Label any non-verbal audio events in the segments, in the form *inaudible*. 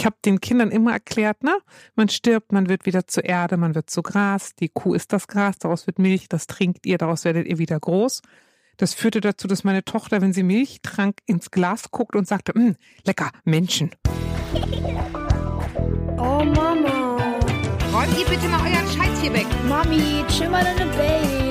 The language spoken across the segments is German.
Ich habe den Kindern immer erklärt, ne, man stirbt, man wird wieder zur Erde, man wird zu Gras, die Kuh ist das Gras, daraus wird Milch, das trinkt ihr, daraus werdet ihr wieder groß. Das führte dazu, dass meine Tochter, wenn sie Milch trank, ins Glas guckt und sagte, "Mh, lecker, Menschen. Oh Mama. Räumt ihr bitte mal euren Scheiß hier weg. Mami, chill mal deine Base.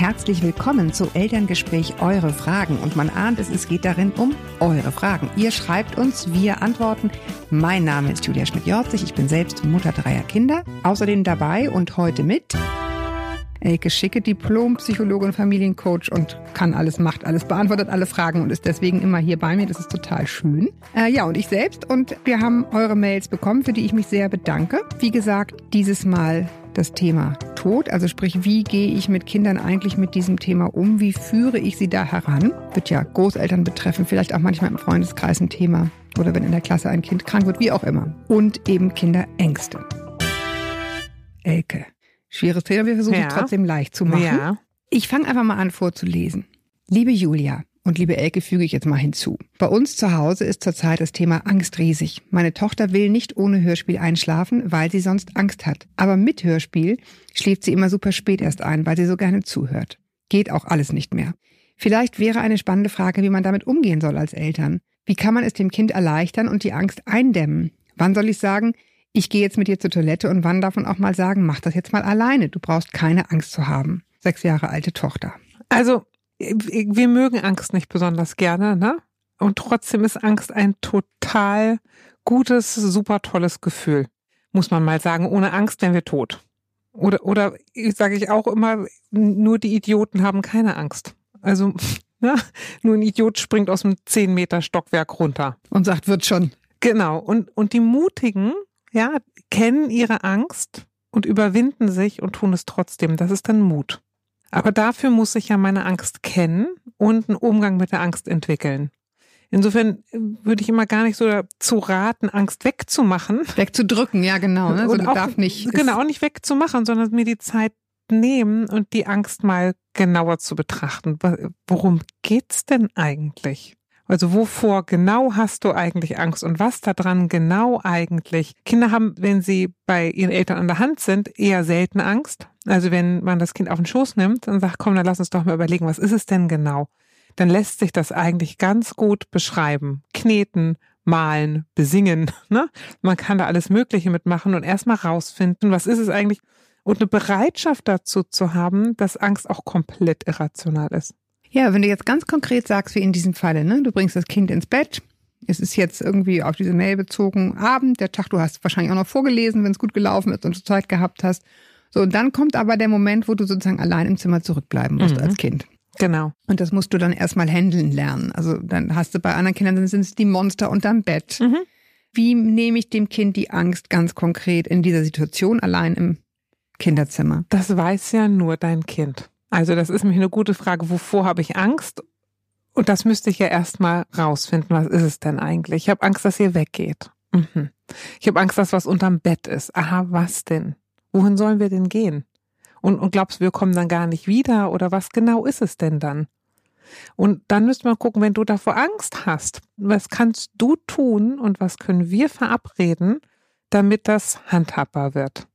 Herzlich willkommen zu Elterngespräch Eure Fragen. Und man ahnt es, es geht darin um eure Fragen. Ihr schreibt uns, wir antworten. Mein Name ist Julia Schmidt-Jorzig. Ich bin selbst Mutter dreier Kinder. Außerdem dabei und heute mit Elke Schicke, Diplom-Psychologin, Familiencoach und kann alles, macht alles, beantwortet alle Fragen und ist deswegen immer hier bei mir. Das ist total schön. Äh, ja, und ich selbst. Und wir haben eure Mails bekommen, für die ich mich sehr bedanke. Wie gesagt, dieses Mal das Thema Tod, also sprich, wie gehe ich mit Kindern eigentlich mit diesem Thema um? Wie führe ich sie da heran? Wird ja Großeltern betreffen, vielleicht auch manchmal im Freundeskreis ein Thema oder wenn in der Klasse ein Kind krank wird, wie auch immer. Und eben Kinderängste. Elke. Schweres Thema, wir versuchen Ja. es trotzdem leicht zu machen. Ja. Ich fange einfach mal an vorzulesen. Liebe Julia und liebe Elke füge ich jetzt mal hinzu. Bei uns zu Hause ist zurzeit das Thema Angst riesig. Meine Tochter will nicht ohne Hörspiel einschlafen, weil sie sonst Angst hat. Aber mit Hörspiel schläft sie immer super spät erst ein, weil sie so gerne zuhört. Geht auch alles nicht mehr. Vielleicht wäre eine spannende Frage, wie man damit umgehen soll als Eltern. Wie kann man es dem Kind erleichtern und die Angst eindämmen? Wann soll ich sagen, ich gehe jetzt mit dir zur Toilette und wann darf man auch mal sagen, mach das jetzt mal alleine, du brauchst keine Angst zu haben. Sechs Jahre alte Tochter. Also, wir mögen Angst nicht besonders gerne, ne? Und trotzdem ist Angst ein total gutes, super tolles Gefühl. Muss man mal sagen. Ohne Angst wären wir tot. Oder, oder sage ich auch immer, nur die Idioten haben keine Angst. Also, *laughs* ne? Nur ein Idiot springt aus einem 10 Meter Stockwerk runter. Und sagt, wird schon. Genau. Und, und die Mutigen, ja, kennen ihre Angst und überwinden sich und tun es trotzdem. Das ist dann Mut. Aber dafür muss ich ja meine Angst kennen und einen Umgang mit der Angst entwickeln. Insofern äh, würde ich immer gar nicht so dazu raten, Angst wegzumachen. Wegzudrücken, ja genau. Ne? So, Und das auch- darf nicht. Genau, nicht wegzumachen, sondern mir die Zeit nehmen und die Angst mal genauer zu betrachten. Worum geht's denn eigentlich? Also wovor genau hast du eigentlich Angst und was daran genau eigentlich? Kinder haben, wenn sie bei ihren Eltern an der Hand sind, eher selten Angst. Also wenn man das Kind auf den Schoß nimmt und sagt, komm, dann lass uns doch mal überlegen, was ist es denn genau? Dann lässt sich das eigentlich ganz gut beschreiben. Kneten, malen, besingen. *laughs* Ne? Man kann da alles Mögliche mitmachen und erstmal rausfinden, was ist es eigentlich? Und eine Bereitschaft dazu zu haben, dass Angst auch komplett irrational ist. Ja, wenn du jetzt ganz konkret sagst, wie in diesem Falle, ne? du bringst das Kind ins Bett, es ist jetzt irgendwie auf diese Mail bezogen Abend, der Tag, du hast wahrscheinlich auch noch vorgelesen, wenn es gut gelaufen ist und du Zeit gehabt hast. So, und dann kommt aber der Moment, wo du sozusagen allein im Zimmer zurückbleiben musst Mhm. als Kind. Genau. Und das musst du dann erstmal handeln lernen. Also dann hast du bei anderen Kindern dann sind es die Monster unterm Bett. Mhm. Wie nehme ich dem Kind die Angst ganz konkret in dieser Situation allein im Kinderzimmer? Das weiß ja nur dein Kind. Also das ist nämlich eine gute Frage, wovor habe ich Angst? Und das müsste ich ja erstmal rausfinden, was ist es denn eigentlich? Ich habe Angst, dass ihr weggeht. Mhm. Ich habe Angst, dass was unterm Bett ist. Aha, was denn? Wohin sollen wir denn gehen? Und, und glaubst du, wir kommen dann gar nicht wieder? Oder was genau ist es denn dann? Und dann müsste man gucken, wenn du davor Angst hast, was kannst du tun und was können wir verabreden, damit das handhabbar wird?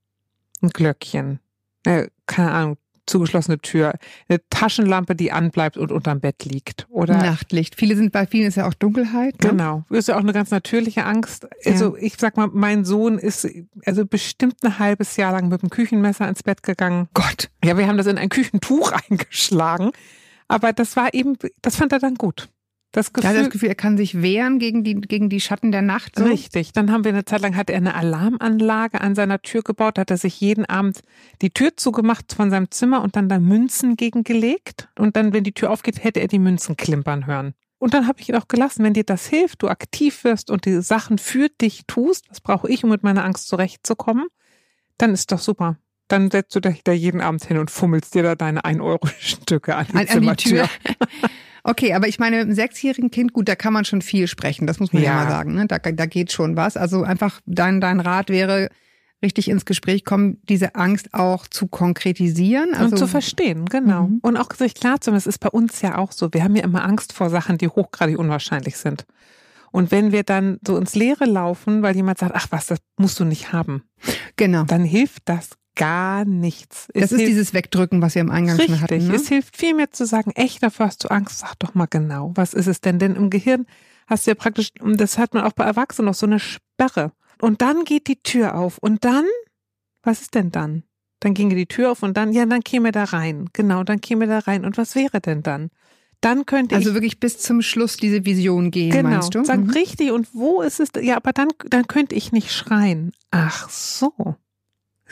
Ein Glöckchen, äh, keine Ahnung, zugeschlossene Tür, eine Taschenlampe, die anbleibt und unterm Bett liegt. Oder Nachtlicht. Viele sind bei vielen ist ja auch Dunkelheit. Ne? Genau. Ist ja auch eine ganz natürliche Angst. Also ich sag mal, mein Sohn ist also bestimmt ein halbes Jahr lang mit dem Küchenmesser ins Bett gegangen. Gott. Ja, wir haben das in ein Küchentuch *laughs* eingeschlagen. Aber das war eben, das fand er dann gut. Das Er Gefühl, hat das Gefühl, er kann sich wehren gegen die, gegen die Schatten der Nacht. So. Richtig. Dann haben wir eine Zeit lang, hat er eine Alarmanlage an seiner Tür gebaut, hat er sich jeden Abend die Tür zugemacht von seinem Zimmer und dann da Münzen gegengelegt. Und dann, wenn die Tür aufgeht, hätte er die Münzen klimpern hören. Und dann habe ich ihn auch gelassen, wenn dir das hilft, du aktiv wirst und die Sachen für dich tust, das brauche ich, um mit meiner Angst zurechtzukommen, dann ist doch super. Dann setzt du dich da jeden Abend hin und fummelst dir da deine 1-Euro-Stücke *laughs* an die An, an die Zimmertür. Tür. *laughs* Okay, aber ich meine, im sechsjährigen Kind, gut, da kann man schon viel sprechen, das muss man ja, Ja. mal sagen. Ne? Da, da geht schon was. Also einfach dein, dein Rat wäre, richtig ins Gespräch kommen, diese Angst auch zu konkretisieren. Also und zu verstehen, genau. Mhm. Und auch sich klar zu machen, es ist bei uns ja auch so. Wir haben ja immer Angst vor Sachen, die hochgradig unwahrscheinlich sind. Und wenn wir dann so ins Leere laufen, weil jemand sagt, ach was, das musst du nicht haben, genau. dann hilft das gar nichts. Das Es ist hilft- dieses Wegdrücken, was wir am Eingang schon Richtig. hatten. Ne? Es hilft viel mehr zu sagen, echt, davor hast du Angst, sag doch mal genau, was ist es denn? Denn im Gehirn hast du ja praktisch, und das hat man auch bei Erwachsenen noch so eine Sperre. Und dann geht die Tür auf. Und dann, was ist denn dann? Dann ginge die Tür auf und dann, ja, dann käme da rein. Genau, dann käme da rein. Und was wäre denn dann? Dann könnte Also ich wirklich bis zum Schluss diese Vision gehen, Genau, meinst du? sag Mhm. richtig. Und wo ist es? Ja, aber dann, dann könnte ich nicht schreien. Ach so.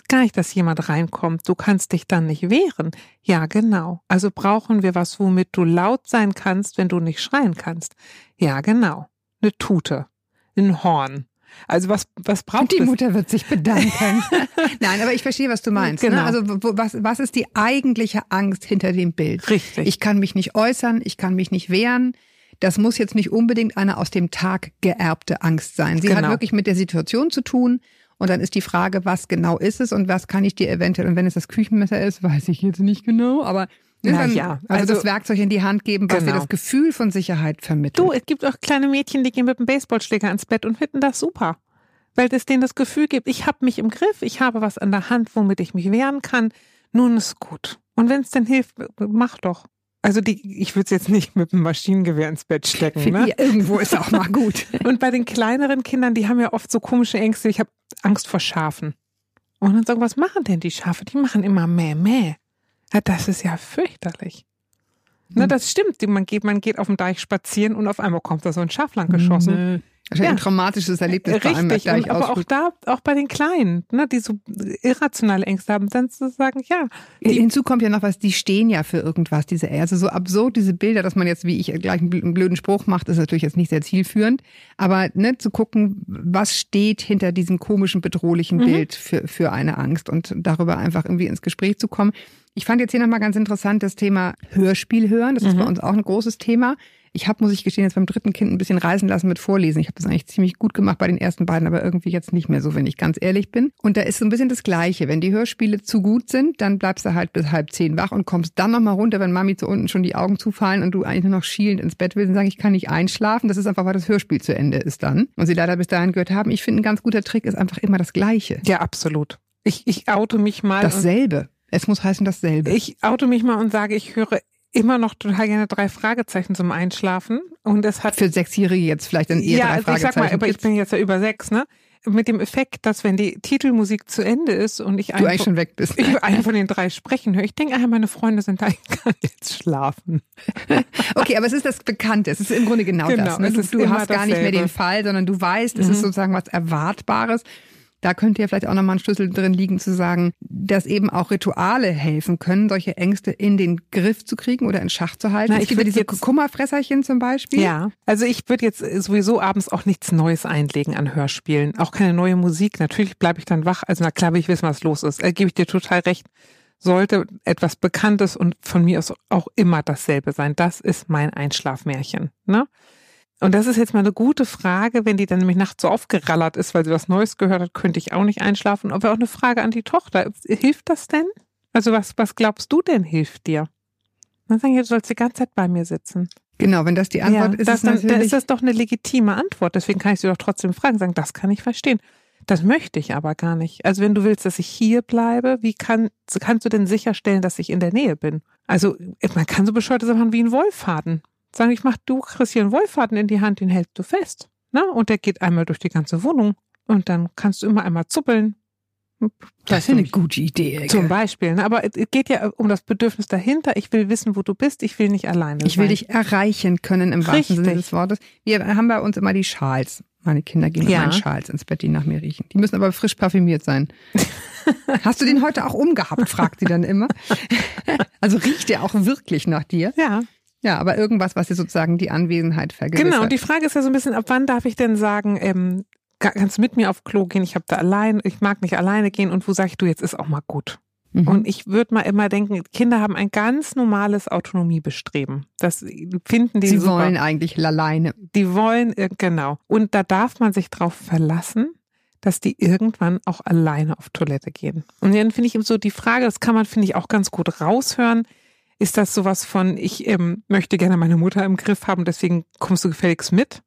Gar nicht, dass jemand reinkommt. Du kannst dich dann nicht wehren. Ja, genau. Also brauchen wir was, womit du laut sein kannst, wenn du nicht schreien kannst. Ja, genau. Eine Tute. Ein Horn. Also was, was braucht Die es? Mutter wird sich bedanken. *laughs* Nein, aber ich verstehe, was du meinst. Genau. Ne? Also wo, was, was ist die eigentliche Angst hinter dem Bild? Richtig. Ich kann mich nicht äußern, ich kann mich nicht wehren. Das muss jetzt nicht unbedingt eine aus dem Tag geerbte Angst sein. Sie hat Genau. wirklich mit der Situation zu tun. Und dann ist die Frage, was genau ist es und was kann ich dir eventuell, und wenn es das Küchenmesser ist, weiß ich jetzt nicht genau, aber ne, Na dann, ja, also, also- das Werkzeug in die Hand geben, was dir Genau. das Gefühl von Sicherheit vermittelt. Du, es gibt auch kleine Mädchen, die gehen mit dem Baseballschläger ins Bett und finden das super. Weil es denen das Gefühl gibt, ich habe mich im Griff, ich habe was an der Hand, womit ich mich wehren kann. Nun ist gut. Und wenn es denn hilft, mach doch. Also die, ich würde es jetzt nicht mit dem Maschinengewehr ins Bett stecken. Finde Ne? irgendwo ist auch mal gut. *laughs* Und bei den kleineren Kindern, die haben ja oft so komische Ängste. Ich habe Angst vor Schafen. Und dann sagen, was machen denn die Schafe? Die machen immer mäh, mäh. Ja, das ist ja fürchterlich. Na, das stimmt. Man geht, man geht auf dem Deich spazieren und auf einmal kommt da so ein Schaf lang geschossen. Wahrscheinlich ein Ja. traumatisches Erlebnis bei einem Richtig, gleich und, aber auch da, auch bei den Kleinen, ne, die so irrationale Ängste haben, dann zu sagen, ja, die, Hinzu kommt ja noch was, die stehen ja für irgendwas, diese also so absurd, diese Bilder, dass man jetzt, wie ich gleich einen bl- einen blöden Spruch macht, ist natürlich jetzt nicht sehr zielführend. Aber ne, zu gucken, was steht hinter diesem komischen, bedrohlichen Mhm. Bild für, für eine Angst und darüber einfach irgendwie ins Gespräch zu kommen. Ich fand jetzt hier nochmal ganz interessant das Thema Hörspiel hören. Das ist Mhm. bei uns auch ein großes Thema. Ich habe, muss ich gestehen, jetzt beim dritten Kind ein bisschen reisen lassen mit Vorlesen. Ich habe das eigentlich ziemlich gut gemacht bei den ersten beiden, aber irgendwie jetzt nicht mehr so, wenn ich ganz ehrlich bin. Und da ist so ein bisschen das Gleiche. Wenn die Hörspiele zu gut sind, dann bleibst du halt bis halb zehn wach und kommst dann nochmal runter, wenn Mami zu unten schon die Augen zufallen und du eigentlich nur noch schielend ins Bett willst und sagst, ich kann nicht einschlafen. Das ist einfach, weil das Hörspiel zu Ende ist dann. Und sie leider bis dahin gehört haben. Ich finde, ein ganz guter Trick ist einfach immer das Gleiche. ja, absolut. Ich, ich oute mich mal. Dasselbe. Es muss heißen dasselbe. ich oute mich mal und sage, ich höre immer noch total gerne drei Fragezeichen zum Einschlafen. Und es hat Für Sechsjährige jetzt vielleicht dann eher ja, drei also ich sag mal, Fragezeichen aber ich bin jetzt ja über sechs, ne? Mit dem Effekt, dass wenn die Titelmusik zu Ende ist und ich du einen, eigentlich von, schon weg bist. *laughs* ich einen von den drei sprechen höre, ich denke, ah, meine Freunde sind da, ich *laughs* kann jetzt schlafen. *laughs* Okay, aber es ist das Bekannte. Es ist im Grunde genau, Genau, das. Ne? es Du, du hast gar nicht mehr dasselbe. den Fall, sondern du weißt, es ist sozusagen was Erwartbares. Da könnte ja vielleicht auch nochmal ein Schlüssel drin liegen, zu sagen, dass eben auch Rituale helfen können, solche Ängste in den Griff zu kriegen oder in Schach zu halten. Na, ich würd diese jetzt- Kummerfresserchen zum Beispiel. Ja, also ich würde jetzt sowieso abends auch nichts Neues einlegen an Hörspielen. Auch keine neue Musik. Natürlich bleibe ich dann wach. Also na klar will ich wissen, was los ist. Da gebe ich dir total recht. Sollte etwas Bekanntes und von mir aus auch immer dasselbe sein. Das ist mein Einschlafmärchen. Ne? Und das ist jetzt mal eine gute Frage, wenn die dann nämlich nachts so aufgerallert ist, weil sie was Neues gehört hat, könnte ich auch nicht einschlafen. Aber auch eine Frage an die Tochter. Hilft das denn? Also was, was glaubst du denn hilft dir? Dann sagen ja, du sollst die ganze Zeit bei mir sitzen. Genau, wenn das die Antwort ist, das, ist dann, dann ist das doch eine legitime Antwort. Deswegen kann ich sie doch trotzdem fragen, sagen, das kann ich verstehen. Das möchte ich aber gar nicht. Also wenn du willst, dass ich hier bleibe, wie kann, kannst du denn sicherstellen, dass ich in der Nähe bin? Also man kann so bescheuerte Sachen machen wie ein Wollfaden. Sagen, ich mach, du kriegst hier einen Wollfaden in die Hand, den hältst du fest. Na? Und der geht einmal durch die ganze Wohnung. Und dann kannst du immer einmal zuppeln. das ist eine gute Idee. Zum. Beispiel. Ne? Aber es geht ja um das Bedürfnis dahinter. Ich will wissen, wo du bist. Ich will nicht alleine Ich will sein. dich erreichen können im wahrsten Sinne Richtig. des Wortes. Wir haben bei uns immer die Schals. Meine Kinder gehen mit Ja. meinen Schals ins Bett, die nach mir riechen. Die müssen aber frisch parfümiert sein. *laughs* Hast du den heute auch umgehabt, fragt sie dann immer. *laughs* Also riecht der auch wirklich nach dir? Ja. Ja, aber irgendwas, was dir sozusagen die Anwesenheit vergewissert. Genau, die Frage ist ja so ein bisschen, ab wann darf ich denn sagen, ähm, ka- kannst du mit mir auf Klo gehen? Ich habe da allein, ich mag nicht alleine gehen und wo sag ich, du, jetzt ist auch mal gut. Mhm. Und ich würde mal immer denken, Kinder haben ein ganz normales Autonomiebestreben. Das finden die Sie super. wollen eigentlich alleine. Die wollen, äh, genau. Und da darf man sich drauf verlassen, dass die irgendwann auch alleine auf Toilette gehen. Und dann finde ich eben so die Frage, das kann man, finde ich, auch ganz gut raushören. Ist das sowas von, ich ähm, möchte gerne meine Mutter im Griff haben, deswegen kommst du gefälligst mit?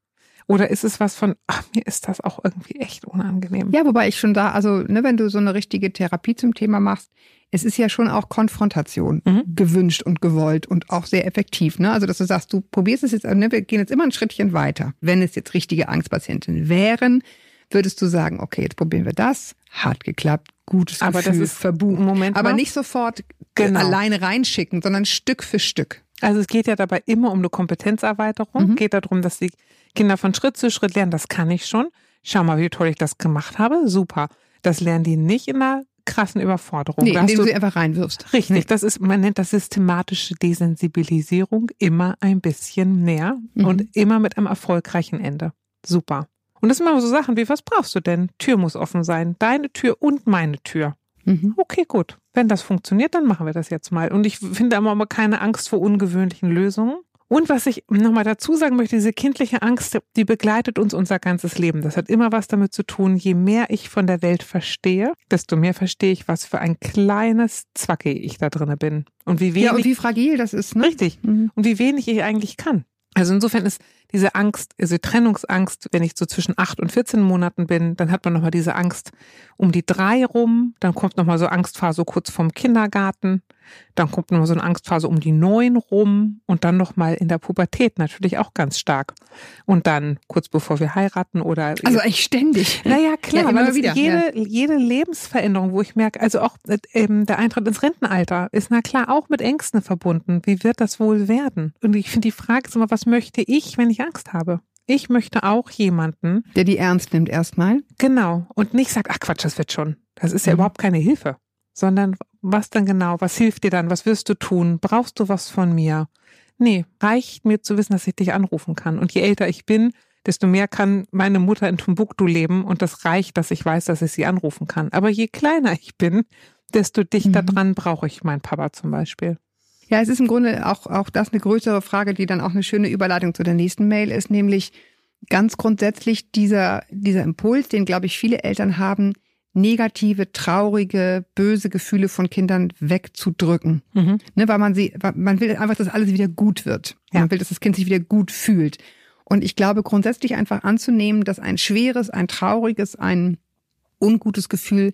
Oder ist es was von, ach, mir ist das auch irgendwie echt unangenehm? Ja, wobei ich schon da, also ne, wenn du so eine richtige Therapie zum Thema machst, es ist ja schon auch Konfrontation Mhm. gewünscht und gewollt und auch sehr effektiv. Ne? Also dass du sagst, du probierst es jetzt, ne, wir gehen jetzt immer ein Schrittchen weiter. Wenn es jetzt richtige Angstpatientinnen wären, würdest du sagen, okay, jetzt probieren wir das, hat geklappt, gutes Aber das Gefühl, ist- verbucht. Moment Aber mal. nicht sofort Genau. alleine reinschicken, sondern Stück für Stück. Also es geht ja dabei immer um eine Kompetenzerweiterung. Mhm. Geht darum, dass die Kinder von Schritt zu Schritt lernen, das kann ich schon. Schau mal, wie toll ich das gemacht habe. Super. Das lernen die nicht in einer krassen Überforderung. Nee, indem du du sie einfach reinwirfst. Richtig, Nee. das ist, man nennt das systematische Desensibilisierung immer ein bisschen näher Mhm. und immer mit einem erfolgreichen Ende. Super. Und das sind immer so Sachen wie, was brauchst du denn? Tür muss offen sein. Deine Tür und meine Tür. Mhm. Okay, gut. Wenn das funktioniert, dann machen wir das jetzt mal. Und ich finde aber immer keine Angst vor ungewöhnlichen Lösungen. Und was ich nochmal dazu sagen möchte, diese kindliche Angst, die begleitet uns unser ganzes Leben. Das hat immer was damit zu tun, je mehr ich von der Welt verstehe, desto mehr verstehe ich, was für ein kleines Zwacke ich da drinne bin. Und wie wenig, Ja, und wie fragil das ist, ne? richtig, Mhm. und wie wenig ich eigentlich kann. Also insofern ist diese Angst, also die Trennungsangst, wenn ich so zwischen acht und 14 Monaten bin, dann hat man nochmal diese Angst um die drei rum, dann kommt nochmal so Angstphase kurz vorm Kindergarten, dann kommt nochmal so eine Angstphase um die neun rum und dann nochmal in der Pubertät natürlich auch ganz stark. Und dann kurz bevor wir heiraten oder Also eigentlich ständig. naja, klar, Ja, immer wieder, jede, jede Lebensveränderung, wo ich merke, also auch äh, ähm, der Eintritt ins Rentenalter ist na klar auch mit Ängsten verbunden. Wie wird das wohl werden? Und ich finde die Frage ist immer, was möchte ich, wenn ich Angst habe? Ich möchte auch jemanden, Der die ernst nimmt erstmal. genau, und nicht sagt, ach Quatsch, das wird schon. Das ist ja Mhm. überhaupt keine Hilfe. Sondern was dann genau, was hilft dir dann, was wirst du tun? Brauchst du was von mir? Nee, reicht mir zu wissen, dass ich dich anrufen kann. Und je älter ich bin, desto mehr kann meine Mutter in Timbuktu leben und das reicht, dass ich weiß, dass ich sie anrufen kann. Aber je kleiner ich bin, desto dichter Mhm. dran brauche ich meinen Papa zum Beispiel. Ja, es ist im Grunde auch, auch das eine größere Frage, die dann auch eine schöne Überleitung zu der nächsten Mail ist, nämlich ganz grundsätzlich dieser, dieser Impuls, den, glaube ich, viele Eltern haben, negative, traurige, böse Gefühle von Kindern wegzudrücken. Mhm. Ne, weil man sie, weil man will einfach, dass alles wieder gut wird. Ja. Man will, dass das Kind sich wieder gut fühlt. Und ich glaube, grundsätzlich einfach anzunehmen, dass ein schweres, ein trauriges, ein ungutes Gefühl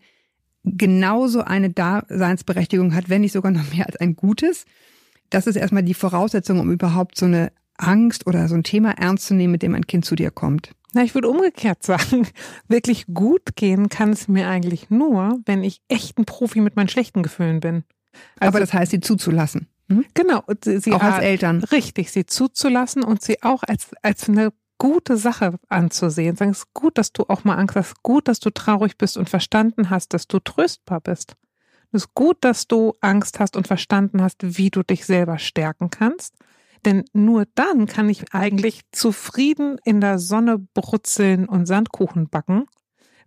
genauso eine Daseinsberechtigung hat, wenn nicht sogar noch mehr als ein gutes. Das ist erstmal die Voraussetzung, um überhaupt so eine Angst oder so ein Thema ernst zu nehmen, mit dem ein Kind zu dir kommt. Na, ich würde umgekehrt sagen, *laughs* wirklich gut gehen kann es mir eigentlich nur, wenn ich echt ein Profi mit meinen schlechten Gefühlen bin. Also, Aber das heißt, sie zuzulassen. Hm? genau, sie, sie Auch als Eltern. Richtig, sie zuzulassen und sie auch als, als eine gute Sache anzusehen. Sagen, es ist gut, dass du auch mal Angst hast, gut, dass du traurig bist und verstanden hast, dass du tröstbar bist. Es ist gut, dass du Angst hast und verstanden hast, wie du dich selber stärken kannst. Denn nur dann kann ich eigentlich zufrieden in der Sonne brutzeln und Sandkuchen backen,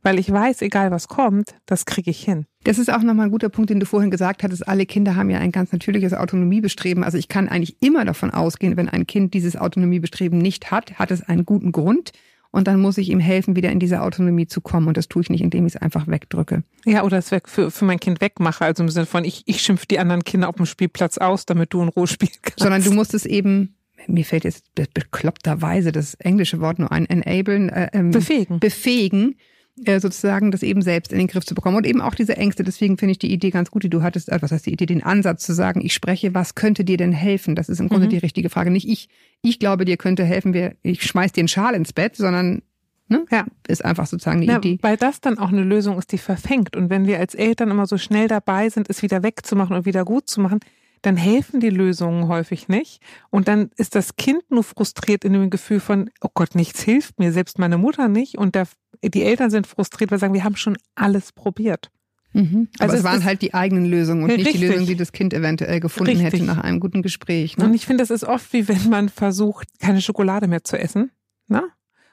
weil ich weiß, egal was kommt, das kriege ich hin. Das ist auch nochmal ein guter Punkt, den du vorhin gesagt hattest. Alle Kinder haben ja ein ganz natürliches Autonomiebestreben. Also ich kann eigentlich immer davon ausgehen, wenn ein Kind dieses Autonomiebestreben nicht hat, hat es einen guten Grund. Und dann muss ich ihm helfen, wieder in diese Autonomie zu kommen. Und das tue ich nicht, indem ich es einfach wegdrücke. Ja, oder es weg für, für mein Kind wegmache, also im Sinne von, ich, ich schimpf die anderen Kinder auf dem Spielplatz aus, damit du in Ruhe *laughs* spielen kannst. Sondern du musst es eben, mir fällt jetzt be- bekloppterweise das englische Wort nur ein, enablen, äh, ähm, befähigen. befähigen, äh, sozusagen das eben selbst in den Griff zu bekommen. Und eben auch diese Ängste. Deswegen finde ich die Idee ganz gut, die du hattest, äh, was heißt die Idee, den Ansatz zu sagen, ich spreche, was könnte dir denn helfen? Das ist im Grunde Mhm. die richtige Frage. Nicht ich, ich glaube, dir könnte helfen, wir, ich schmeiß dir einen Schal ins Bett, sondern ne, Ja. ist einfach sozusagen die Na, Idee. weil das dann auch eine Lösung ist, die verfängt. Und wenn wir als Eltern immer so schnell dabei sind, es wieder wegzumachen und wieder gut zu machen, dann helfen die Lösungen häufig nicht. Und dann ist das Kind nur frustriert in dem Gefühl von, oh Gott, nichts hilft mir, selbst meine Mutter nicht. Und der, die Eltern sind frustriert, weil sie sagen, wir haben schon alles probiert. Mhm. Aber Also es es waren halt die eigenen Lösungen und nicht die Richtig. Lösung, die das Kind eventuell gefunden Richtig. hätte nach einem guten Gespräch. Ne? Und ich finde, das ist oft wie wenn man versucht, keine Schokolade mehr zu essen. Na?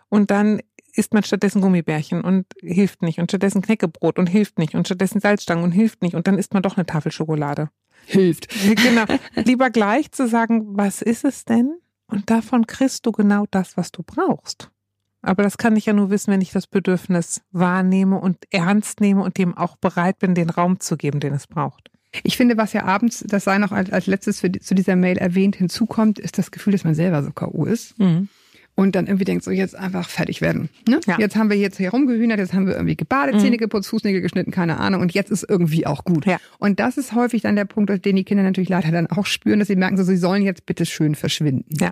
Und dann isst man stattdessen Gummibärchen und hilft nicht. Und stattdessen Knäckebrot und hilft nicht. Und stattdessen Salzstangen und hilft nicht. Und dann isst man doch eine Tafel Schokolade. Hilft. *laughs* Genau. Lieber gleich zu sagen, was ist es denn? Und davon kriegst du genau das, was du brauchst. Aber das kann ich ja nur wissen, wenn ich das Bedürfnis wahrnehme und ernst nehme und dem auch bereit bin, den Raum zu geben, den es braucht. Ich finde, was ja abends, das sei noch als, als letztes für, die- zu dieser Mail erwähnt, hinzukommt, ist das Gefühl, dass man selber so K.O. ist. Und dann irgendwie denkt, so jetzt einfach fertig werden. Ne? Ja. Jetzt haben wir jetzt hier rumgehühnert, jetzt haben wir irgendwie gebadet, Zähne geputzt, Fußnägel geschnitten, keine Ahnung. Und jetzt ist irgendwie auch gut. Ja. Und das ist häufig dann der Punkt, den die Kinder natürlich leider dann auch spüren, dass sie merken, so, sie sollen jetzt bitte schön verschwinden. Ja.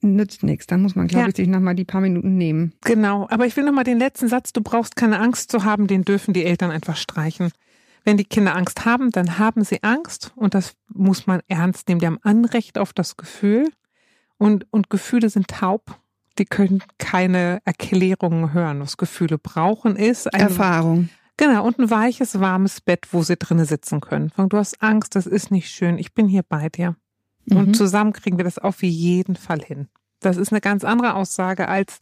Nützt nichts. Dann muss man, glaube Ja. ich, sich nochmal die paar Minuten nehmen. Genau, aber ich will nochmal den letzten Satz, du brauchst keine Angst zu haben, den dürfen die Eltern einfach streichen. Wenn die Kinder Angst haben, dann haben sie Angst und das muss man ernst nehmen. Die haben Anrecht auf das Gefühl und, und Gefühle sind taub. Die können keine Erklärungen hören. Was Gefühle brauchen ist ein, Erfahrung. genau, und ein weiches, warmes Bett, wo sie drinnen sitzen können. Du hast Angst, das ist nicht schön. Ich bin hier bei dir. Mhm. Und zusammen kriegen wir das auf jeden Fall hin. Das ist eine ganz andere Aussage als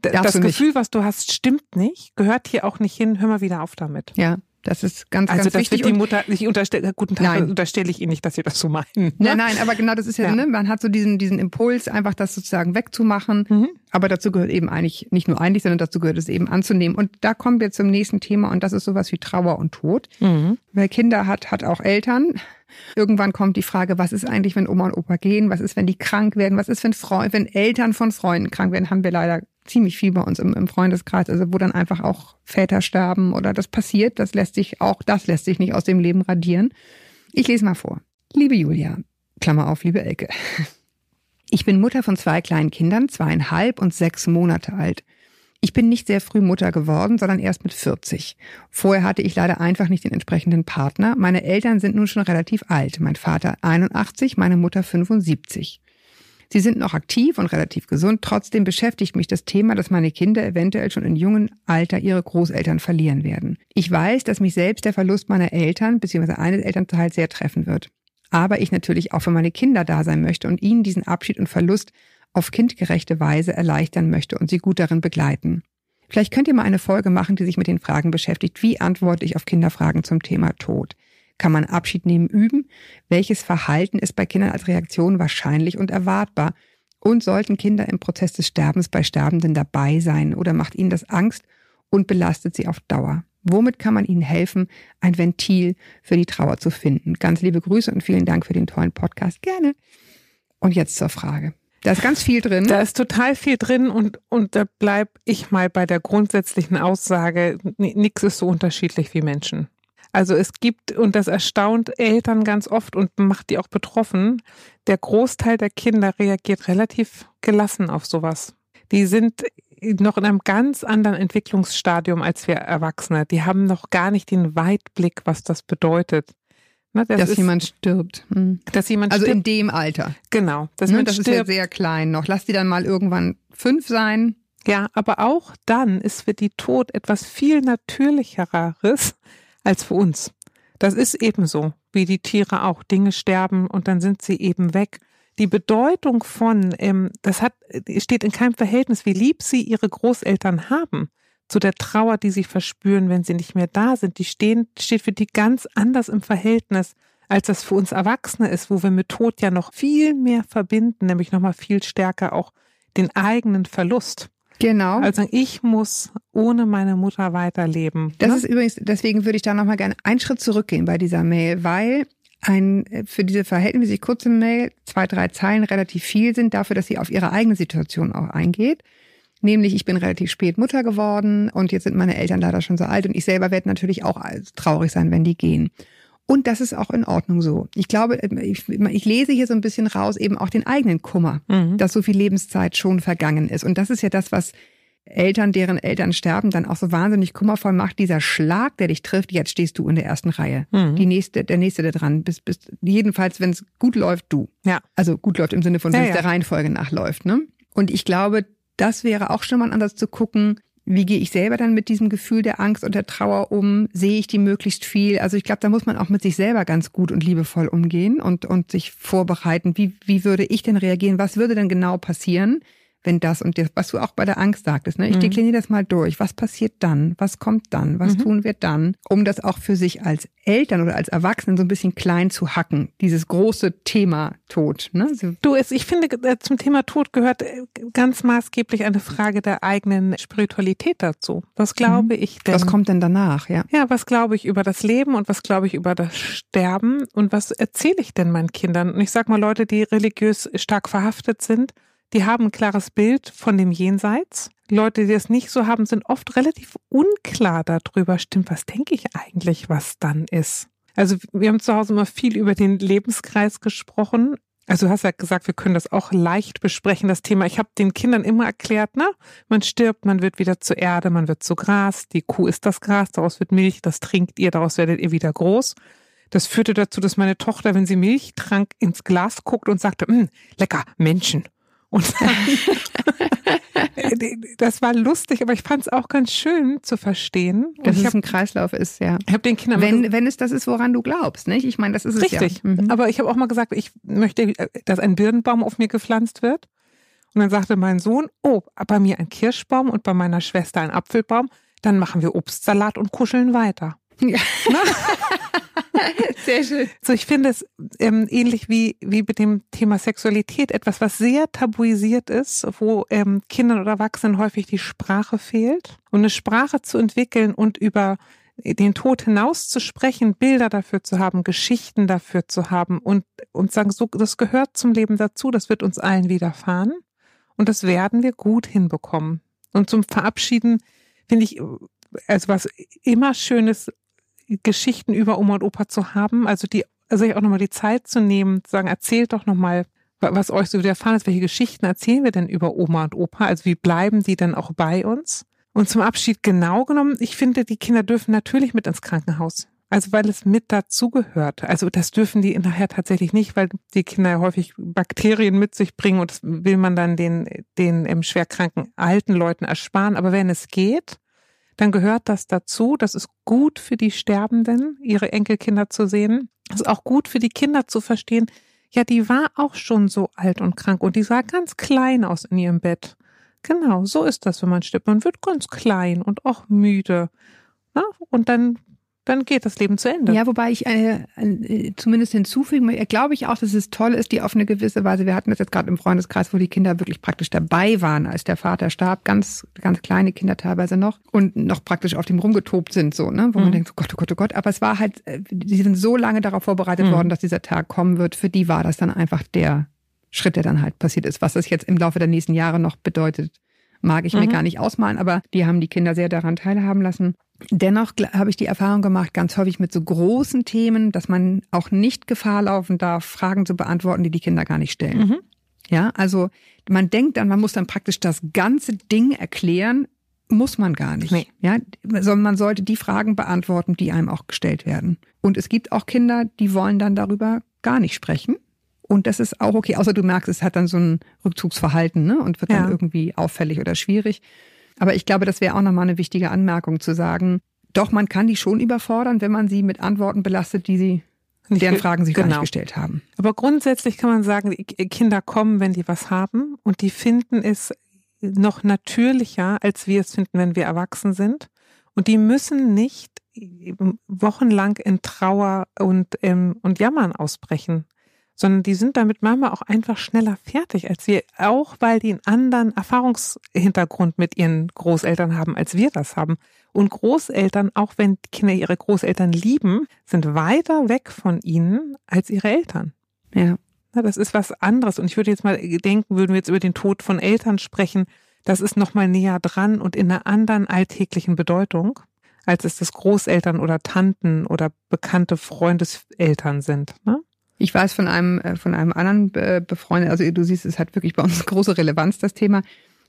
das du nicht. Gefühl, was du hast, stimmt nicht, gehört hier auch nicht hin. Hör mal wieder auf damit. Ja, das ist ganz, Also ganz das wichtig. wird die Mutter, ich unterstelle, guten Tag, Nein. unterstelle ich Ihnen nicht, dass Sie das so meinen. ne? Nein, nein, aber genau das ist ja, Ja. Ne, man hat so diesen, diesen Impuls, einfach das sozusagen wegzumachen. Mhm. Aber dazu gehört eben eigentlich, nicht nur eigentlich, sondern dazu gehört es eben anzunehmen. Und da kommen wir zum nächsten Thema und das ist sowas wie Trauer und Tod. Mhm. Wer Kinder hat, hat auch Eltern. Irgendwann kommt die Frage, was ist eigentlich, wenn Oma und Opa gehen? Was ist, wenn die krank werden? Was ist, wenn Freund, wenn Eltern von Freunden krank werden? Haben wir leider ziemlich viel bei uns im, im Freundeskreis, also wo dann einfach auch Väter sterben oder das passiert. Das lässt sich auch, das lässt sich nicht aus dem Leben radieren. Ich lese mal vor. Liebe Julia, Klammer auf, liebe Elke. *laughs* Ich bin Mutter von zwei kleinen Kindern, zweieinhalb und sechs Monate alt. Ich bin nicht sehr früh Mutter geworden, sondern erst mit 40. Vorher hatte ich leider einfach nicht den entsprechenden Partner. Meine Eltern sind nun schon relativ alt. Mein Vater 81, meine Mutter 75. Sie sind noch aktiv und relativ gesund. Trotzdem beschäftigt mich das Thema, dass meine Kinder eventuell schon in jungen Alter ihre Großeltern verlieren werden. Ich weiß, dass mich selbst der Verlust meiner Eltern bzw. eines Elternteils sehr treffen wird. Aber ich natürlich auch für meine Kinder da sein möchte und ihnen diesen Abschied und Verlust auf kindgerechte Weise erleichtern möchte und sie gut darin begleiten. Vielleicht könnt ihr mal eine Folge machen, die sich mit den Fragen beschäftigt. Wie antworte ich auf Kinderfragen zum Thema Tod? Kann man Abschied nehmen üben? Welches Verhalten ist bei Kindern als Reaktion wahrscheinlich und erwartbar? Und sollten Kinder im Prozess des Sterbens bei Sterbenden dabei sein oder macht ihnen das Angst und belastet sie auf Dauer? Womit kann man ihnen helfen, ein Ventil für die Trauer zu finden? Ganz liebe Grüße und vielen Dank für den tollen Podcast. Gerne. Und jetzt zur Frage. Da ist ganz viel drin. Da ist total viel drin und, und da bleib ich mal bei der grundsätzlichen Aussage, nichts ist so unterschiedlich wie Menschen. Also es gibt, und das erstaunt Eltern ganz oft und macht die auch betroffen, der Großteil der Kinder reagiert relativ gelassen auf sowas. Die sind noch in einem ganz anderen Entwicklungsstadium als wir Erwachsene. Die haben noch gar nicht den Weitblick, was das bedeutet. Ne, das dass ist, jemand stirbt. Hm. dass jemand Also stirbt. in dem Alter. genau, dass Ne, man das ist ja stirbt. sehr klein noch. Lass die dann mal irgendwann fünf sein. Ja, aber auch dann ist für die Tod etwas viel natürlicheres als für uns. Das ist ebenso, wie die Tiere auch. Dinge sterben und dann sind sie eben weg. Die Bedeutung von, ähm, das hat, steht in keinem Verhältnis, wie lieb sie ihre Großeltern haben, zu der Trauer, die sie verspüren, wenn sie nicht mehr da sind. Die stehen, steht für die ganz anders im Verhältnis, als das für uns Erwachsene ist, wo wir mit Tod ja noch viel mehr verbinden, nämlich nochmal viel stärker auch den eigenen Verlust. Genau. Also ich muss ohne meine Mutter weiterleben. Das ne? ist übrigens, deswegen würde ich da nochmal gerne einen Schritt zurückgehen bei dieser Mail, weil ein, für diese verhältnismäßig kurze Mail zwei, drei Zeilen relativ viel sind dafür, dass sie auf ihre eigene Situation auch eingeht. Nämlich, ich bin relativ spät Mutter geworden und jetzt sind meine Eltern leider schon so alt und ich selber werde natürlich auch traurig sein, wenn die gehen. Und das ist auch in Ordnung so. Ich glaube, ich, ich lese hier so ein bisschen raus eben auch den eigenen Kummer, Mhm. dass so viel Lebenszeit schon vergangen ist. Und das ist ja das, was Eltern, deren Eltern sterben, dann auch so wahnsinnig kummervoll macht. Dieser Schlag, der dich trifft, jetzt stehst du in der ersten Reihe. Mhm. Die nächste, der nächste, der dran bist, bist jedenfalls, wenn es gut läuft, du. Ja. Also gut läuft im Sinne von, wenn Ja, es ja. der Reihenfolge nachläuft. Ne? Und ich glaube, das wäre auch schon mal ein Ansatz zu gucken, wie gehe ich selber dann mit diesem Gefühl der Angst und der Trauer um? Sehe ich die möglichst viel? Also ich glaube, da muss man auch mit sich selber ganz gut und liebevoll umgehen und, und sich vorbereiten. Wie, wie würde ich denn reagieren? Was würde denn genau passieren, wenn das und das, was du auch bei der Angst sagtest, ne? Ich Mhm. dekliniere das mal durch. Was passiert dann? Was kommt dann? Was Mhm. tun wir dann? Um das auch für sich als Eltern oder als Erwachsenen so ein bisschen klein zu hacken. Dieses große Thema Tod, ne? So, Du, ich finde, äh, zum Thema Tod gehört äh, ganz maßgeblich eine Frage der eigenen Spiritualität dazu. Was glaube ich denn? was kommt denn danach, ja? Ja, was glaube ich über das Leben und was glaube ich über das Sterben und was erzähle ich denn meinen Kindern? Und ich sag mal, Leute, die religiös stark verhaftet sind, die haben ein klares Bild von dem Jenseits. Leute, die das nicht so haben, sind oft relativ unklar darüber. Stimmt, was denke ich eigentlich, was dann ist? Also wir haben zu Hause immer viel über den Lebenskreis gesprochen. Also du hast ja gesagt, wir können das auch leicht besprechen, das Thema. Ich habe den Kindern immer erklärt, ne? Man stirbt, man wird wieder zur Erde, man wird zu Gras, die Kuh ist das Gras, daraus wird Milch, das trinkt ihr, daraus werdet ihr wieder groß. Das führte dazu, dass meine Tochter, wenn sie Milch trank, ins Glas guckte und sagte, "Mm, lecker, Menschen. Und *laughs* *laughs* das war lustig, aber ich fand es auch ganz schön zu verstehen. Dass ich es habe ein Kreislauf ist, ja. hab den Kindern Wenn, wenn es das ist, woran du glaubst, nicht? Ich meine, das ist es Richtig. ja. Mhm. Aber ich habe auch mal gesagt, ich möchte, äh, dass ein Birnbaum auf mir gepflanzt wird. Und dann sagte mein Sohn, oh, bei mir ein Kirschbaum und bei meiner Schwester ein Apfelbaum. Dann machen wir Obstsalat und kuscheln weiter. Ja. *laughs* *laughs* Sehr schön. So, ich finde es ähm, ähnlich wie, wie mit dem Thema Sexualität, etwas, was sehr tabuisiert ist, wo ähm, Kindern oder Erwachsenen häufig die Sprache fehlt. Und eine Sprache zu entwickeln und über den Tod hinaus zu sprechen, Bilder dafür zu haben, Geschichten dafür zu haben und, und sagen, so, das gehört zum Leben dazu, das wird uns allen widerfahren. Und das werden wir gut hinbekommen. Und zum Verabschieden finde ich, also was immer schön ist, Geschichten über Oma und Opa zu haben, also die, also auch nochmal die Zeit zu nehmen, zu sagen, erzählt doch nochmal, was euch so widerfahren ist, welche Geschichten erzählen wir denn über Oma und Opa, also wie bleiben die denn auch bei uns? Und zum Abschied genau genommen, ich finde, die Kinder dürfen natürlich mit ins Krankenhaus. Also weil es mit dazugehört. Also das dürfen die nachher tatsächlich nicht, weil die Kinder ja häufig Bakterien mit sich bringen und das will man dann den, den schwerkranken alten Leuten ersparen. Aber wenn es geht, dann gehört das dazu. Das ist gut für die Sterbenden, ihre Enkelkinder zu sehen. Das ist auch gut für die Kinder zu verstehen, ja, die war auch schon so alt und krank und die sah ganz klein aus in ihrem Bett. Genau, so ist das, wenn man stirbt. Man wird ganz klein und auch müde. Na? Und dann, dann geht das Leben zu Ende. Ja, wobei ich äh, äh, zumindest hinzufügen möchte, glaube ich auch, dass es toll ist, die auf eine gewisse Weise, wir hatten das jetzt gerade im Freundeskreis, wo die Kinder wirklich praktisch dabei waren, als der Vater starb, ganz, ganz kleine Kinder teilweise noch und noch praktisch auf dem rumgetobt sind, so, ne, wo man Mhm. denkt, oh Gott, oh Gott, oh Gott, aber es war halt, äh, die sind so lange darauf vorbereitet Mhm. worden, dass dieser Tag kommen wird, für die war das dann einfach der Schritt, der dann halt passiert ist, was das jetzt im Laufe der nächsten Jahre noch bedeutet, mag ich mir Mhm. gar nicht ausmalen, aber die haben die Kinder sehr daran teilhaben lassen. Dennoch habe ich die Erfahrung gemacht, ganz häufig mit so großen Themen, dass man auch nicht Gefahr laufen darf, Fragen zu beantworten, die die Kinder gar nicht stellen. Mhm. Ja, also man denkt dann, man muss dann praktisch das ganze Ding erklären, muss man gar nicht. Nee. Ja, sondern man sollte die Fragen beantworten, die einem auch gestellt werden. Und es gibt auch Kinder, die wollen dann darüber gar nicht sprechen. Und das ist auch okay, außer du merkst, es hat dann so ein Rückzugsverhalten ne, und wird Ja. dann irgendwie auffällig oder schwierig. Aber ich glaube, das wäre auch nochmal eine wichtige Anmerkung zu sagen, doch, man kann die schon überfordern, wenn man sie mit Antworten belastet, die sie, deren ge- *laughs* Fragen sie gar genau. nicht gestellt haben. Aber grundsätzlich kann man sagen, Kinder kommen, wenn die was haben und die finden es noch natürlicher, als wir es finden, wenn wir erwachsen sind. Und die müssen nicht wochenlang in Trauer und, ähm, und Jammern ausbrechen, sondern die sind damit manchmal auch einfach schneller fertig als wir, auch weil die einen anderen Erfahrungshintergrund mit ihren Großeltern haben, als wir das haben. Und Großeltern, auch wenn Kinder ihre Großeltern lieben, sind weiter weg von ihnen als ihre Eltern. Ja. Na, das ist was anderes. Und ich würde jetzt mal denken, würden wir jetzt über den Tod von Eltern sprechen, das ist nochmal näher dran und in einer anderen alltäglichen Bedeutung, als es das Großeltern oder Tanten oder bekannte Freundeseltern sind. Ne? Ich weiß von einem, äh, von einem anderen äh, befreundet, also du siehst, es hat wirklich bei uns *laughs* große Relevanz, das Thema.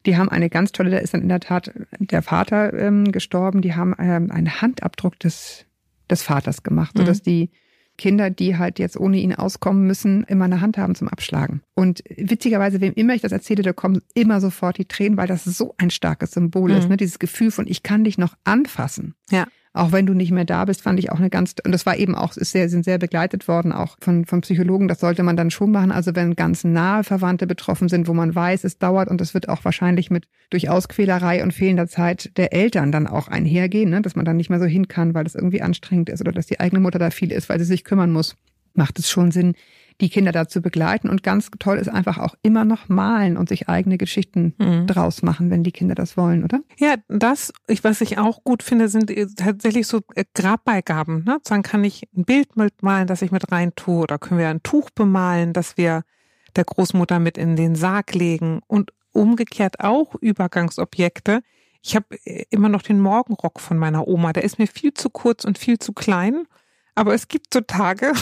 Die haben eine ganz tolle, da ist dann in der Tat der Vater ähm, gestorben, die haben ähm, einen Handabdruck des, des Vaters gemacht, Mhm. sodass die Kinder, die halt jetzt ohne ihn auskommen müssen, immer eine Hand haben zum Abschlagen. Und witzigerweise, wem immer ich das erzähle, da kommen immer sofort die Tränen, weil das so ein starkes Symbol ist, Mhm. ne? dieses Gefühl von, ich kann dich noch anfassen. Ja. Auch wenn du nicht mehr da bist, fand ich auch eine ganz, und das war eben auch, ist sehr, sind sehr begleitet worden, auch von, von Psychologen, das sollte man dann schon machen. Also wenn ganz nahe Verwandte betroffen sind, wo man weiß, es dauert und es wird auch wahrscheinlich mit durchaus Quälerei und fehlender Zeit der Eltern dann auch einhergehen, ne? dass man dann nicht mehr so hin kann, weil es irgendwie anstrengend ist oder dass die eigene Mutter da viel ist, weil sie sich kümmern muss, macht es schon Sinn, die Kinder dazu begleiten. Und ganz toll ist einfach auch immer noch malen und sich eigene Geschichten mhm. draus machen, wenn die Kinder das wollen, oder? Ja, das, was ich auch gut finde, sind äh, tatsächlich so äh, Grabbeigaben. Ne? Dann kann ich ein Bild mitmalen, das ich mit rein tue, oder können wir ein Tuch bemalen, das wir der Großmutter mit in den Sarg legen und umgekehrt auch Übergangsobjekte. Ich habe äh, immer noch den Morgenrock von meiner Oma. Der ist mir viel zu kurz und viel zu klein. Aber es gibt so Tage,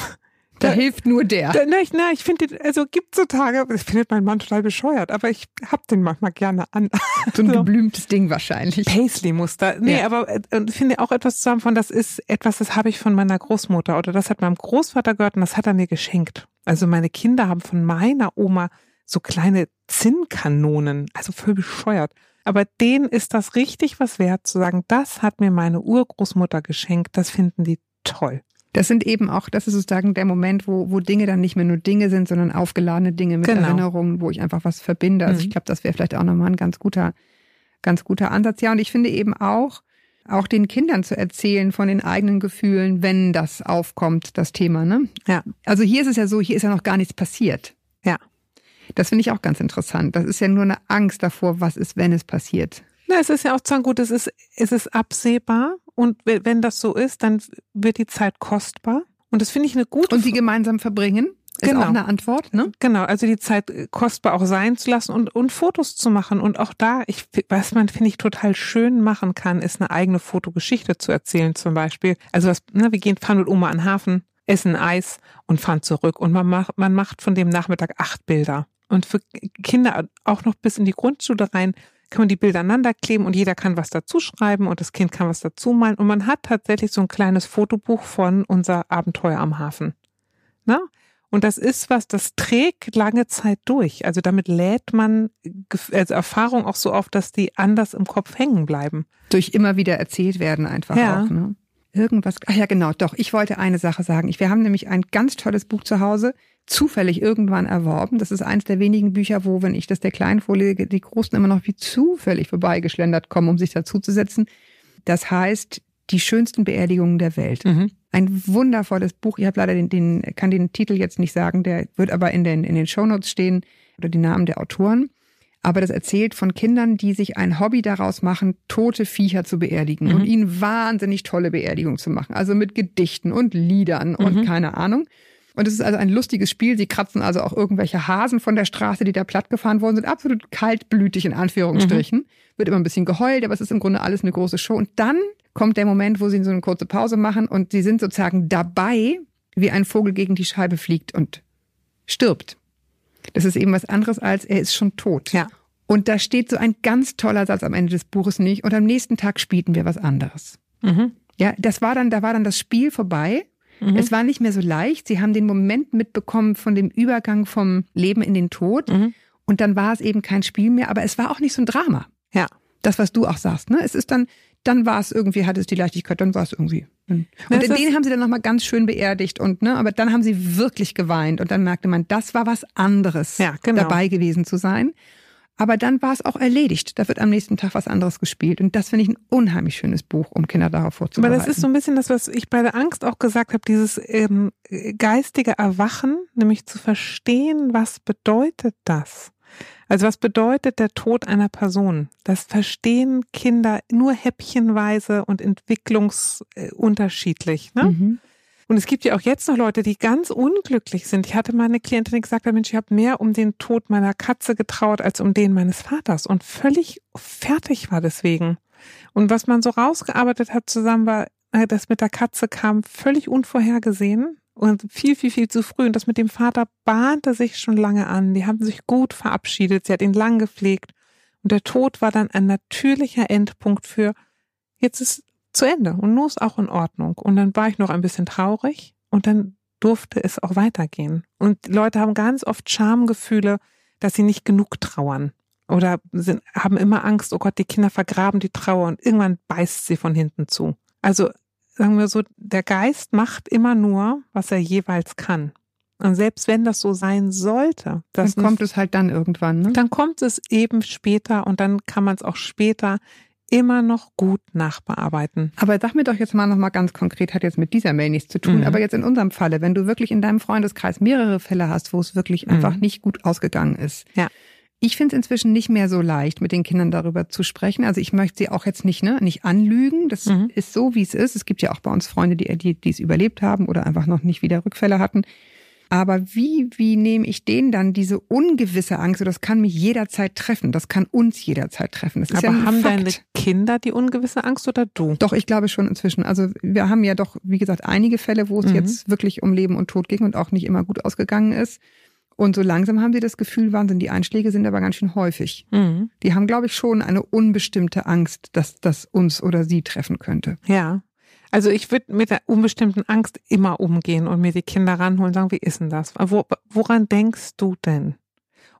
da, da hilft nur der. Da, na, ich, na, ich finde, also gibt so Tage, das findet mein Mann total bescheuert, aber ich hab den manchmal gerne an. So ein *laughs* so. geblümtes Ding wahrscheinlich. Paisley-Muster. Nee, ja. aber äh, finde auch etwas zusammen von, das ist etwas, das habe ich von meiner Großmutter oder das hat meinem Großvater gehört und das hat er mir geschenkt. Also meine Kinder haben von meiner Oma so kleine Zinnkanonen, also voll bescheuert. Aber denen ist das richtig was wert, zu sagen, das hat mir meine Urgroßmutter geschenkt, das finden die toll. Das sind eben auch, das ist sozusagen der Moment, wo, wo Dinge dann nicht mehr nur Dinge sind, sondern aufgeladene Dinge mit genau. Erinnerungen, wo ich einfach was verbinde. Also mhm. ich glaube, das wäre vielleicht auch nochmal ein ganz guter, ganz guter Ansatz. Ja, und ich finde eben auch, auch den Kindern zu erzählen von den eigenen Gefühlen, wenn das aufkommt, das Thema, ne? Ja. Also hier ist es ja so, hier ist ja noch gar nichts passiert. Ja. Das finde ich auch ganz interessant. Das ist ja nur eine Angst davor, was ist, wenn es passiert. Na, es ist ja auch sagen, gut, es ist, es ist absehbar. Und wenn das so ist, dann wird die Zeit kostbar. Und das finde ich eine gute. Und sie gemeinsam verbringen? Ist genau. auch eine Antwort, ne? Genau, also die Zeit kostbar auch sein zu lassen und, und Fotos zu machen. Und auch da, ich, was man, finde ich, total schön machen kann, ist eine eigene Fotogeschichte zu erzählen, zum Beispiel. Also was, ne, wir gehen, fahren mit Oma an den Hafen, essen Eis und fahren zurück. Und man macht, man macht von dem Nachmittag acht Bilder. Und für Kinder auch noch bis in die Grundschule rein kann man die Bilder aneinander kleben und jeder kann was dazu schreiben und das Kind kann was dazu malen und man hat tatsächlich so ein kleines Fotobuch von unser Abenteuer am Hafen. Na? Und das ist was, das trägt lange Zeit durch. Also damit lädt man also Erfahrung auch so auf, dass die anders im Kopf hängen bleiben. Durch immer wieder erzählt werden einfach ja. auch. Ne? Irgendwas. Ach ja, genau. Doch, ich wollte eine Sache sagen. wir haben nämlich ein ganz tolles Buch zu Hause zufällig irgendwann erworben. Das ist eines der wenigen Bücher, wo, wenn ich das der Kleinen vorlege, die Großen immer noch wie zufällig vorbeigeschlendert kommen, um sich dazuzusetzen. Das heißt, die schönsten Beerdigungen der Welt. Mhm. Ein wundervolles Buch. Ich habe leider den, den, kann den Titel jetzt nicht sagen, der wird aber in den, in den Shownotes stehen oder die Namen der Autoren. Aber das erzählt von Kindern, die sich ein Hobby daraus machen, tote Viecher zu beerdigen mhm. und ihnen wahnsinnig tolle Beerdigungen zu machen. Also mit Gedichten und Liedern und mhm. keine Ahnung. Und es ist also ein lustiges Spiel. Sie kratzen also auch irgendwelche Hasen von der Straße, die da plattgefahren worden sind. Absolut kaltblütig in Anführungsstrichen. Mhm. Wird immer ein bisschen geheult, aber es ist im Grunde alles eine große Show. Und dann kommt der Moment, wo sie so eine kurze Pause machen und sie sind sozusagen dabei, wie ein Vogel gegen die Scheibe fliegt und stirbt. Das ist eben was anderes als er ist schon tot. Ja. Und da steht so ein ganz toller Satz am Ende des Buches nicht. Und am nächsten Tag spielten wir was anderes. Mhm. Ja, das war dann, da war dann das Spiel vorbei. Mhm. Es war nicht mehr so leicht. Sie haben den Moment mitbekommen von dem Übergang vom Leben in den Tod. Mhm. Und dann war es eben kein Spiel mehr, aber es war auch nicht so ein Drama. Ja. Das, was du auch sagst, ne? Es ist dann, dann war es irgendwie, hatte es die Leichtigkeit, dann war es irgendwie. Und das in denen haben sie dann nochmal ganz schön beerdigt und, ne, aber dann haben sie wirklich geweint und dann merkte man, das war was anderes, ja, genau. dabei gewesen zu sein. Aber dann war es auch erledigt. Da wird am nächsten Tag was anderes gespielt. Und das finde ich ein unheimlich schönes Buch, um Kinder darauf vorzubereiten. Aber das ist so ein bisschen das, was ich bei der Angst auch gesagt habe, dieses ähm, geistige Erwachen, nämlich zu verstehen, was bedeutet das? Also was bedeutet der Tod einer Person? Das verstehen Kinder nur häppchenweise und entwicklungsunterschiedlich. Ne? Mhm. Und es gibt ja auch jetzt noch Leute, die ganz unglücklich sind. Ich hatte mal eine Klientin, die gesagt hat, Mensch, ich habe mehr um den Tod meiner Katze getraut als um den meines Vaters und völlig fertig war deswegen. Und was man so rausgearbeitet hat zusammen war, äh, das mit der Katze kam völlig unvorhergesehen und viel, viel, viel zu früh. Und das mit dem Vater bahnte sich schon lange an. Die haben sich gut verabschiedet. Sie hat ihn lang gepflegt. Und der Tod war dann ein natürlicher Endpunkt für, jetzt ist zu Ende und nun ist auch in Ordnung. Und dann war ich noch ein bisschen traurig und dann durfte es auch weitergehen. Und Leute haben ganz oft Schamgefühle, dass sie nicht genug trauern oder sind, haben immer Angst, oh Gott, die Kinder vergraben die Trauer und irgendwann beißt sie von hinten zu. Also sagen wir so, der Geist macht immer nur, was er jeweils kann. Und selbst wenn das so sein sollte, dann kommt es halt dann irgendwann. Ne? Dann kommt es eben später und dann kann man es auch später immer noch gut nachbearbeiten. Aber sag mir doch jetzt mal noch mal ganz konkret, hat jetzt mit dieser Mail nichts zu tun, mhm. aber jetzt in unserem Falle, wenn du wirklich in deinem Freundeskreis mehrere Fälle hast, wo es wirklich mhm. einfach nicht gut ausgegangen ist. Ja. Ich finde es inzwischen nicht mehr so leicht, mit den Kindern darüber zu sprechen. Also ich möchte sie auch jetzt nicht, ne, nicht anlügen. Das mhm. ist so, wie es ist. Es gibt ja auch bei uns Freunde, die, die, die es überlebt haben oder einfach noch nicht wieder Rückfälle hatten. Aber wie, wie nehme ich denen dann diese ungewisse Angst? So, das kann mich jederzeit treffen. Das kann uns jederzeit treffen. Das ist Aber ja haben Fakt. deine Kinder die ungewisse Angst oder du? Doch, ich glaube schon inzwischen. Also wir haben ja doch, wie gesagt, einige Fälle, wo es mhm. jetzt wirklich um Leben und Tod ging und auch nicht immer gut ausgegangen ist. Und so langsam haben sie das Gefühl, Wahnsinn, die Einschläge sind aber ganz schön häufig. Mhm. Die haben, glaube ich, schon eine unbestimmte Angst, dass das uns oder sie treffen könnte. Ja. Also ich würde mit der unbestimmten Angst immer umgehen und mir die Kinder ranholen und sagen, wie ist denn das? Wo, woran denkst du denn?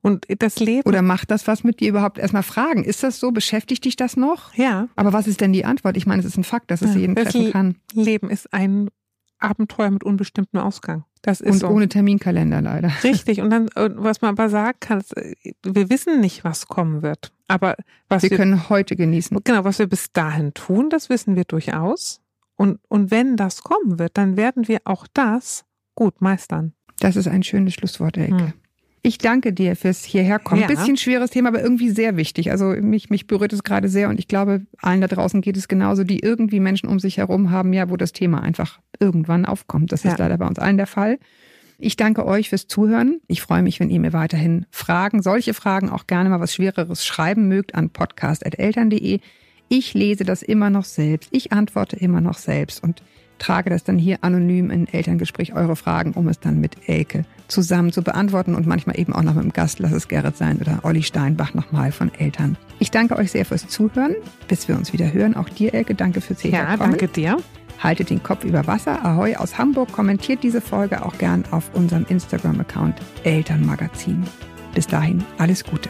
Und das Leben. Oder macht das was mit dir überhaupt? Erstmal fragen, ist das so? Beschäftigt dich das noch? Ja. Aber was ist denn die Antwort? Ich meine, es ist ein Fakt, dass es ja, jeden treffen kann. Leben ist ein Abenteuer mit unbestimmtem Ausgang. Das ist und so. ohne Terminkalender leider. Richtig. Und dann, was man aber sagen kann, wir wissen nicht, was kommen wird. Aber was wir, wir können heute genießen. Genau, was wir bis dahin tun, das wissen wir durchaus. Und, und wenn das kommen wird, dann werden wir auch das gut meistern. Das ist ein schönes Schlusswort, Elke. Hm. Ich danke dir fürs hierherkommen. Ja. Bisschen schweres Thema, aber irgendwie sehr wichtig. Also mich, mich berührt es gerade sehr und ich glaube, allen da draußen geht es genauso, die irgendwie Menschen um sich herum haben, ja, wo das Thema einfach irgendwann aufkommt. Das ja. ist leider bei uns allen der Fall. Ich danke euch fürs Zuhören. Ich freue mich, wenn ihr mir weiterhin Fragen, solche Fragen auch gerne mal was Schwereres schreiben mögt an podcast.eltern.de. Ich lese das immer noch selbst. Ich antworte immer noch selbst und trage das dann hier anonym in Elterngespräch eure Fragen, um es dann mit Elke zusammen zu beantworten und manchmal eben auch noch mit dem Gast, lass es Gerrit sein oder Olli Steinbach nochmal von Eltern. Ich danke euch sehr fürs Zuhören, bis wir uns wieder hören. Auch dir, Elke, danke fürs Hierherkommen. Ja, danke dir. Haltet den Kopf über Wasser. Ahoi aus Hamburg. Kommentiert diese Folge auch gern auf unserem Instagram-Account Elternmagazin. Bis dahin, alles Gute.